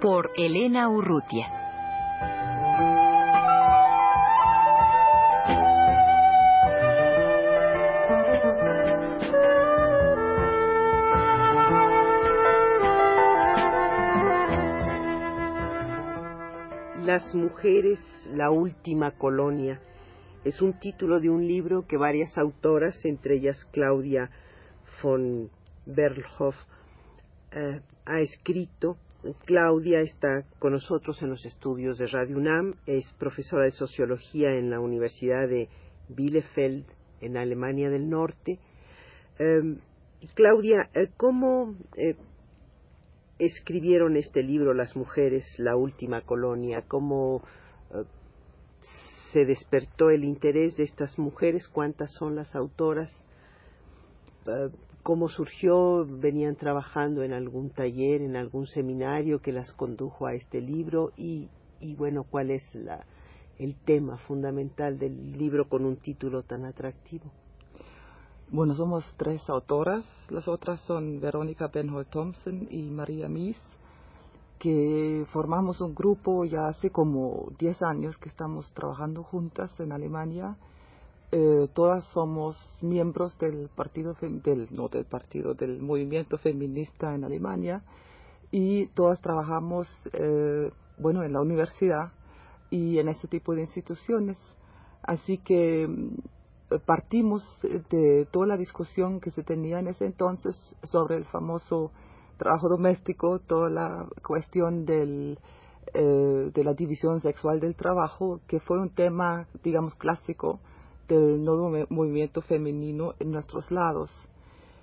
Por Elena Urrutia. Las mujeres, la última colonia es un título de un libro que varias autoras, entre ellas Claudia von Berlhoff, eh, ha escrito. Claudia está con nosotros en los estudios de Radio UNAM, es profesora de sociología en la Universidad de Bielefeld, en Alemania del Norte. Em, Claudia, eh, ¿cómo eh, escribieron este libro las mujeres, la última colonia? ¿Cómo se despertó el interés de estas mujeres, cuántas son las autoras, eh, cómo surgió, venían trabajando en algún taller, en algún seminario que las condujo a este libro y, y bueno, cuál es la, el tema fundamental del libro con un título tan atractivo. Bueno, somos tres autoras, las otras son Verónica Benholt Thompson y María Mies que formamos un grupo ya hace como 10 años que estamos trabajando juntas en Alemania. Eh, todas somos miembros del partido del no del partido del movimiento feminista en Alemania y todas trabajamos eh, bueno en la universidad y en este tipo de instituciones. Así que mm, partimos de toda la discusión que se tenía en ese entonces sobre el famoso trabajo doméstico, toda la cuestión del, eh, de la división sexual del trabajo, que fue un tema, digamos, clásico del nuevo movimiento femenino en nuestros lados.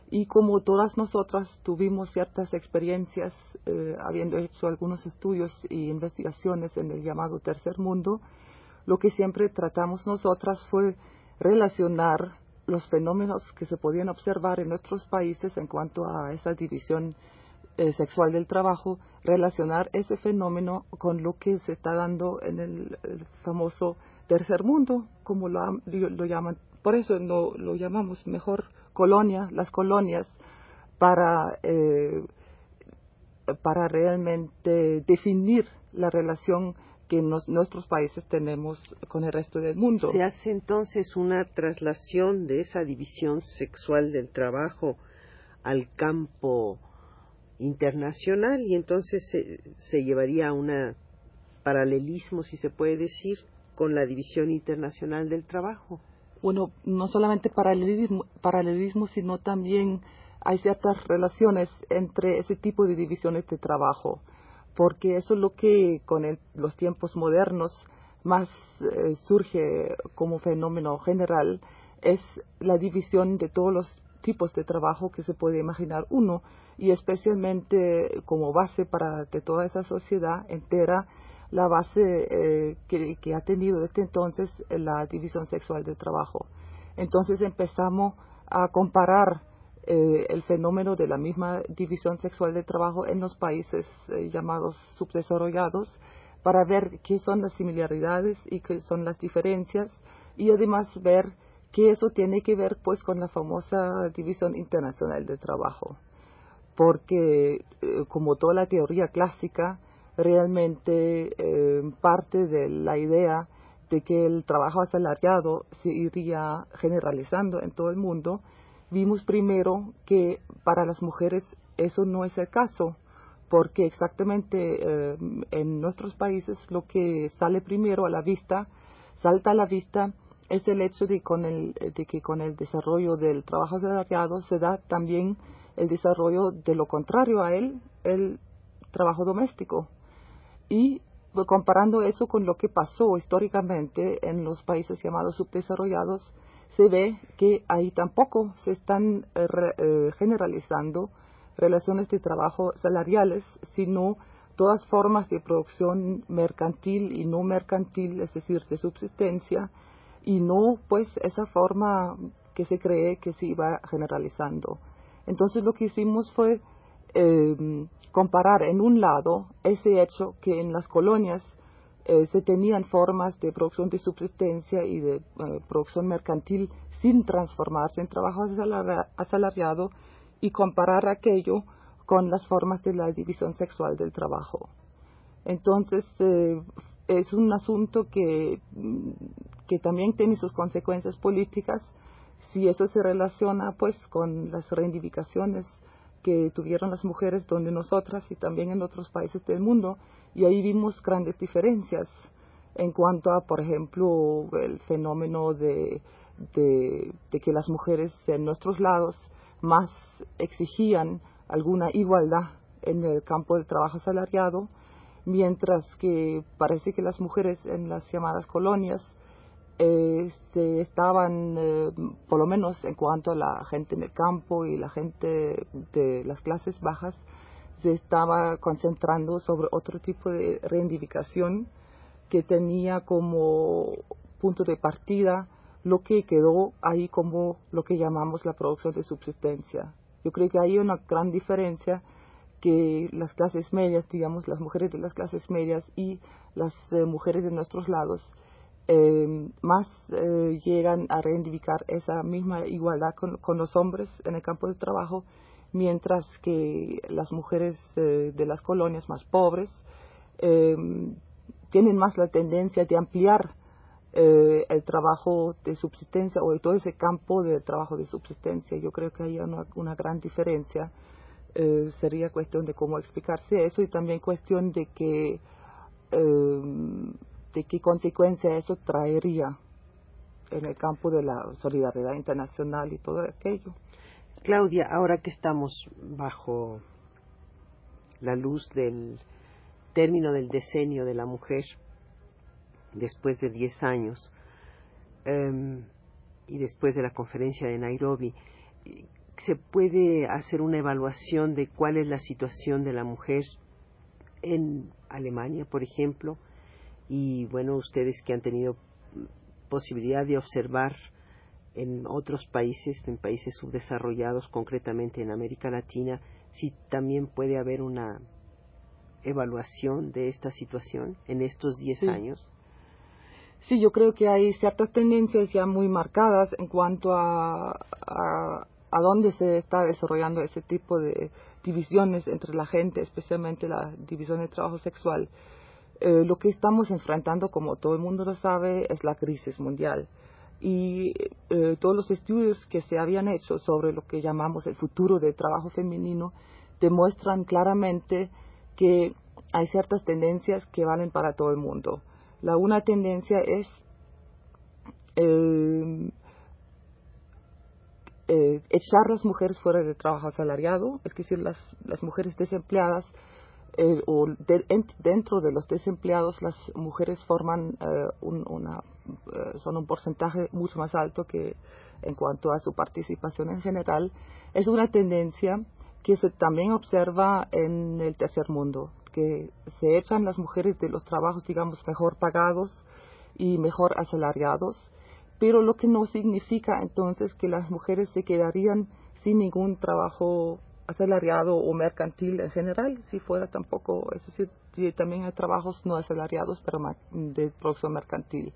Y como todas nosotras tuvimos ciertas experiencias, eh, habiendo hecho algunos estudios e investigaciones en el llamado tercer mundo, lo que siempre tratamos nosotras fue relacionar los fenómenos que se podían observar en nuestros países en cuanto a esa división eh, sexual del trabajo, relacionar ese fenómeno con lo que se está dando en el, famoso tercer mundo, como lo, lo, llaman. Por eso lo, lo, llamamos mejor colonia, las colonias, para, eh, para realmente definir la relación que nuestros países tenemos con el resto del mundo. Se hace entonces una traslación de esa división sexual del trabajo al campo internacional y entonces se, se llevaría a un paralelismo, si se puede decir, con la División Internacional del Trabajo. Bueno, no solamente paralelismo, paralelismo, sino también hay ciertas relaciones entre ese tipo de divisiones de trabajo, porque eso es lo que con los tiempos modernos más eh, surge como fenómeno general, es la división de todos los tipos de trabajo que se puede imaginar uno y especialmente como base para que toda esa sociedad entera la base eh, que, ha tenido desde entonces la división sexual del trabajo. Entonces empezamos a comparar eh, el fenómeno de la misma división sexual del trabajo en los países eh, llamados subdesarrollados para ver qué son las similaridades y qué son las diferencias y además ver que eso tiene que ver pues con la famosa división internacional del trabajo porque eh, como toda la teoría clásica, realmente eh, parte de la idea de que el trabajo asalariado se iría generalizando en todo el mundo, vimos primero que para las mujeres eso no es el caso, porque exactamente eh, en nuestros países lo que sale primero a la vista, salta a la vista, es el hecho de, con el, de que con el desarrollo del trabajo asalariado se da también el desarrollo de lo contrario a él, el trabajo doméstico. Y pues, comparando eso con lo que pasó históricamente en los países llamados subdesarrollados, se ve que ahí tampoco se están eh, eh, generalizando relaciones de trabajo salariales, sino todas formas de producción mercantil y no mercantil, es decir, de subsistencia, y no pues esa forma que se cree que se iba generalizando. Entonces lo que hicimos fue eh, comparar en un lado ese hecho que en las colonias eh, se tenían formas de producción de subsistencia y de eh, producción mercantil sin transformarse en trabajo asalariado y comparar aquello con las formas de la división sexual del trabajo. Entonces, eh, es un asunto que, mm, que también tiene sus consecuencias políticas si eso se relaciona pues con las reivindicaciones que tuvieron las mujeres donde nosotras y también en otros países del mundo y ahí vimos grandes diferencias en cuanto a por ejemplo el fenómeno de, de, que las mujeres en nuestros lados más exigían alguna igualdad en el campo del trabajo asalariado, mientras que parece que las mujeres en las llamadas colonias eh, se estaban, por lo menos en cuanto a la gente en el campo y la gente de las clases bajas, se estaba concentrando sobre otro tipo de reivindicación que tenía como punto de partida lo que quedó ahí como lo que llamamos la producción de subsistencia. Yo creo que hay una gran diferencia que las clases medias, digamos, las mujeres de las clases medias y las eh, mujeres de nuestros lados eh, más eh, llegan a reivindicar esa misma igualdad con, los hombres en el campo de trabajo, mientras que las mujeres de las colonias más pobres tienen más la tendencia de ampliar eh, el trabajo de subsistencia o todo ese campo de trabajo de subsistencia. Yo creo que hay una, una gran diferencia. Eh, sería cuestión de cómo explicarse eso y también cuestión de que de qué consecuencia eso traería en el campo de la solidaridad internacional y todo aquello. Claudia, ahora que estamos bajo la luz del término del decenio de la mujer, después de 10 años em, y después de la conferencia de Nairobi, se puede hacer una evaluación de cuál es la situación de la mujer en Alemania, por ejemplo, y bueno, ustedes que han tenido posibilidad de observar en otros países, en países subdesarrollados, concretamente en América Latina, si también puede haber una evaluación de esta situación en estos 10 años. Sí, yo creo que hay ciertas tendencias ya muy marcadas en cuanto a, a, dónde se está desarrollando ese tipo de divisiones entre la gente, especialmente la división de trabajo sexual. Eh, lo que estamos enfrentando, como todo el mundo lo sabe, es la crisis mundial. Y eh, todos los estudios que se habían hecho sobre lo que llamamos el futuro del trabajo femenino demuestran claramente que hay ciertas tendencias que valen para todo el mundo. La una tendencia es eh, eh, echar las mujeres fuera del trabajo asalariado, es decir, las, las mujeres desempleadas eh, o dentro de los desempleados las mujeres forman un, una, son un porcentaje mucho más alto que en cuanto a su participación en general. Es una tendencia que se también observa en el tercer mundo que se echan las mujeres de los trabajos, digamos, mejor pagados y mejor asalariados, pero lo que no significa entonces que las mujeres se quedarían sin ningún trabajo asalariado o mercantil en general, si fuera tampoco, es decir, también hay trabajos no asalariados, pero de producción mercantil.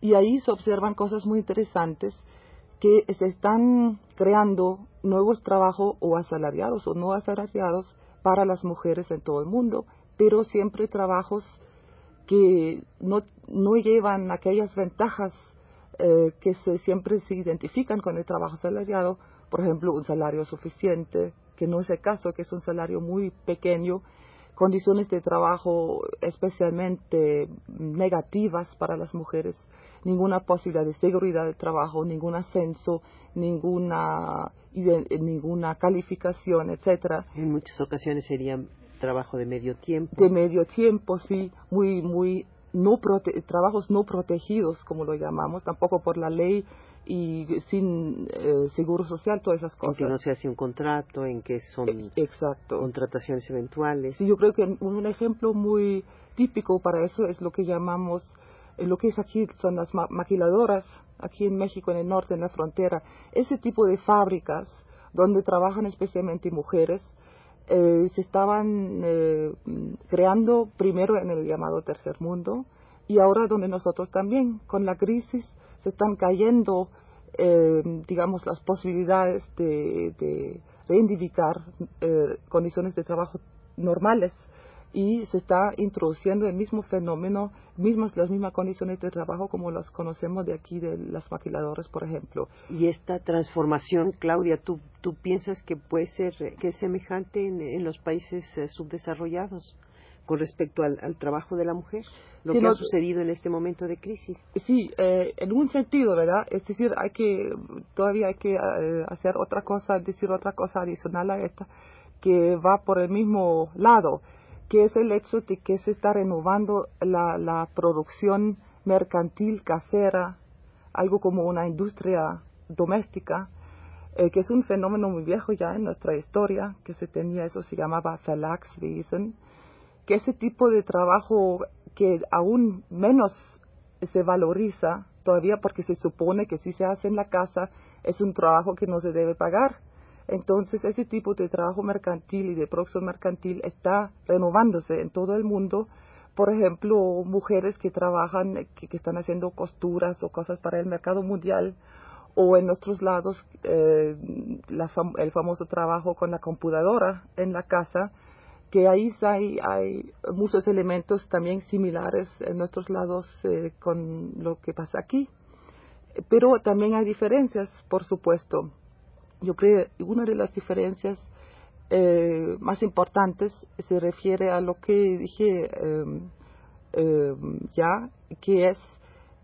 Y ahí se observan cosas muy interesantes que se están creando nuevos trabajos o asalariados o no asalariados para las mujeres en todo el mundo, pero siempre trabajos que no, no llevan aquellas ventajas eh, que se, siempre se identifican con el trabajo salariado, por ejemplo, un salario suficiente, que no es el caso, que es un salario muy pequeño, condiciones de trabajo especialmente negativas para las mujeres, ninguna posibilidad de seguridad de trabajo, ningún ascenso, ninguna ninguna calificación, etcétera. En muchas ocasiones sería trabajo de medio tiempo. De medio tiempo, sí, muy muy no trabajos no protegidos como lo llamamos, tampoco por la ley y sin eh, seguro social, todas esas cosas. En que no se hace un contrato, en que son Exacto. contrataciones eventuales. Sí, yo creo que un ejemplo muy típico para eso es lo que llamamos, eh, lo que es aquí son las maquiladoras, aquí en México, en el norte, en la frontera. Ese tipo de fábricas donde trabajan especialmente mujeres, eh, se estaban eh, creando primero en el llamado tercer mundo y ahora donde nosotros también, con la crisis, se están cayendo, eh, digamos, las posibilidades de, de reivindicar eh, condiciones de trabajo normales y se está introduciendo el mismo fenómeno, mismas, las mismas condiciones de trabajo como las conocemos de aquí de las maquiladoras, por ejemplo. Y esta transformación, Claudia, ¿tú, tú piensas que puede ser que es semejante en, los países eh, subdesarrollados con respecto al, trabajo de la mujer? Lo que ha sucedido en este momento de crisis. Sí, eh, en un sentido, ¿verdad? Es decir, hay que, todavía hay que eh, hacer otra cosa, decir otra cosa adicional a esta, que va por el mismo lado que es el hecho de que se está renovando la, producción mercantil casera, algo como una industria doméstica, eh, que es un fenómeno muy viejo ya en nuestra historia, que se tenía, eso se llamaba Verlagswesen, que ese tipo de trabajo que aún menos se valoriza todavía porque se supone que si se hace en la casa es un trabajo que no se debe pagar entonces, ese tipo de trabajo mercantil y de producción mercantil está renovándose en todo el mundo. Por ejemplo, mujeres que trabajan, que, están haciendo costuras o cosas para el mercado mundial, o en otros lados eh, el famoso trabajo con la computadora en la casa, que ahí hay, hay muchos elementos también similares en nuestros lados eh, con lo que pasa aquí. Pero también hay diferencias, por supuesto yo creo que una de las diferencias eh, más importantes se refiere a lo que dije em, em, ya, que es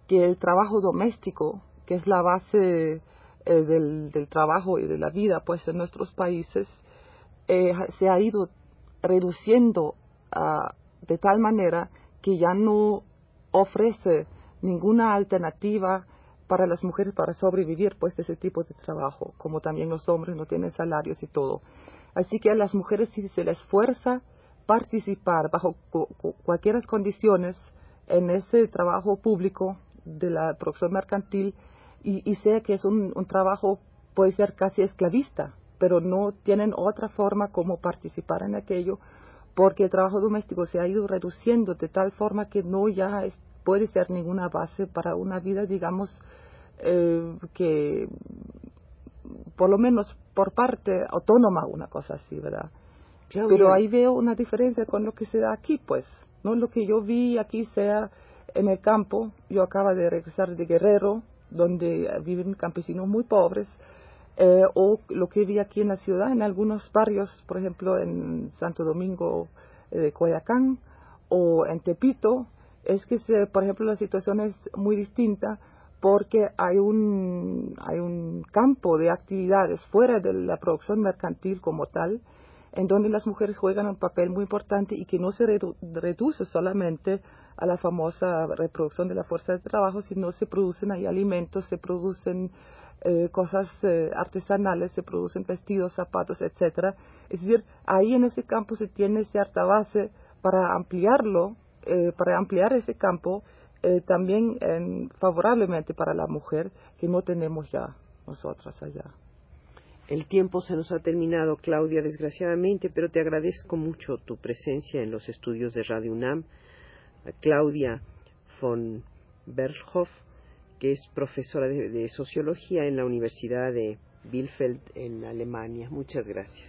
que el trabajo doméstico, que es la base eh, del, trabajo y de la vida pues en nuestros países, eh, se ha ido reduciendo ah, de tal manera que ya no ofrece ninguna alternativa para las mujeres para sobrevivir pues ese tipo de trabajo, como también los hombres no tienen salarios y todo. Así que a las mujeres si se les fuerza participar bajo cualquier condiciones en ese trabajo público de la producción mercantil y, y sea que es un, un trabajo puede ser casi esclavista, pero no tienen otra forma como participar en aquello porque el trabajo doméstico se ha ido reduciendo de tal forma que no ya puede ser ninguna base para una vida, digamos, eh, que por lo menos por parte autónoma, una cosa así, ¿verdad? Pero ahí veo una diferencia con lo que se da aquí, pues. No lo que yo vi aquí sea en el campo. Yo acabo de regresar de Guerrero, donde viven campesinos muy pobres, eh, o lo que vi aquí en la ciudad, en algunos barrios, por ejemplo, en Santo Domingo eh, de Coyacán o en Tepito, es que, se, por ejemplo, la situación es muy distinta porque hay un, hay un campo de actividades fuera de la producción mercantil como tal, en donde las mujeres juegan un papel muy importante y que no se reduce solamente a la famosa reproducción de la fuerza de trabajo, sino se producen ahí alimentos, se producen eh, cosas eh, artesanales, se producen vestidos, zapatos, etcétera. Es decir, ahí en ese campo se tiene cierta base para ampliarlo, eh, para ampliar ese campo eh, también favorablemente para la mujer que no tenemos ya nosotras allá. El tiempo se nos ha terminado, Claudia, desgraciadamente, pero te agradezco mucho tu presencia en los estudios de Radio UNAM. Claudia von Berghoff, que es profesora de Sociología en la Universidad de Bielefeld en Alemania. Muchas gracias.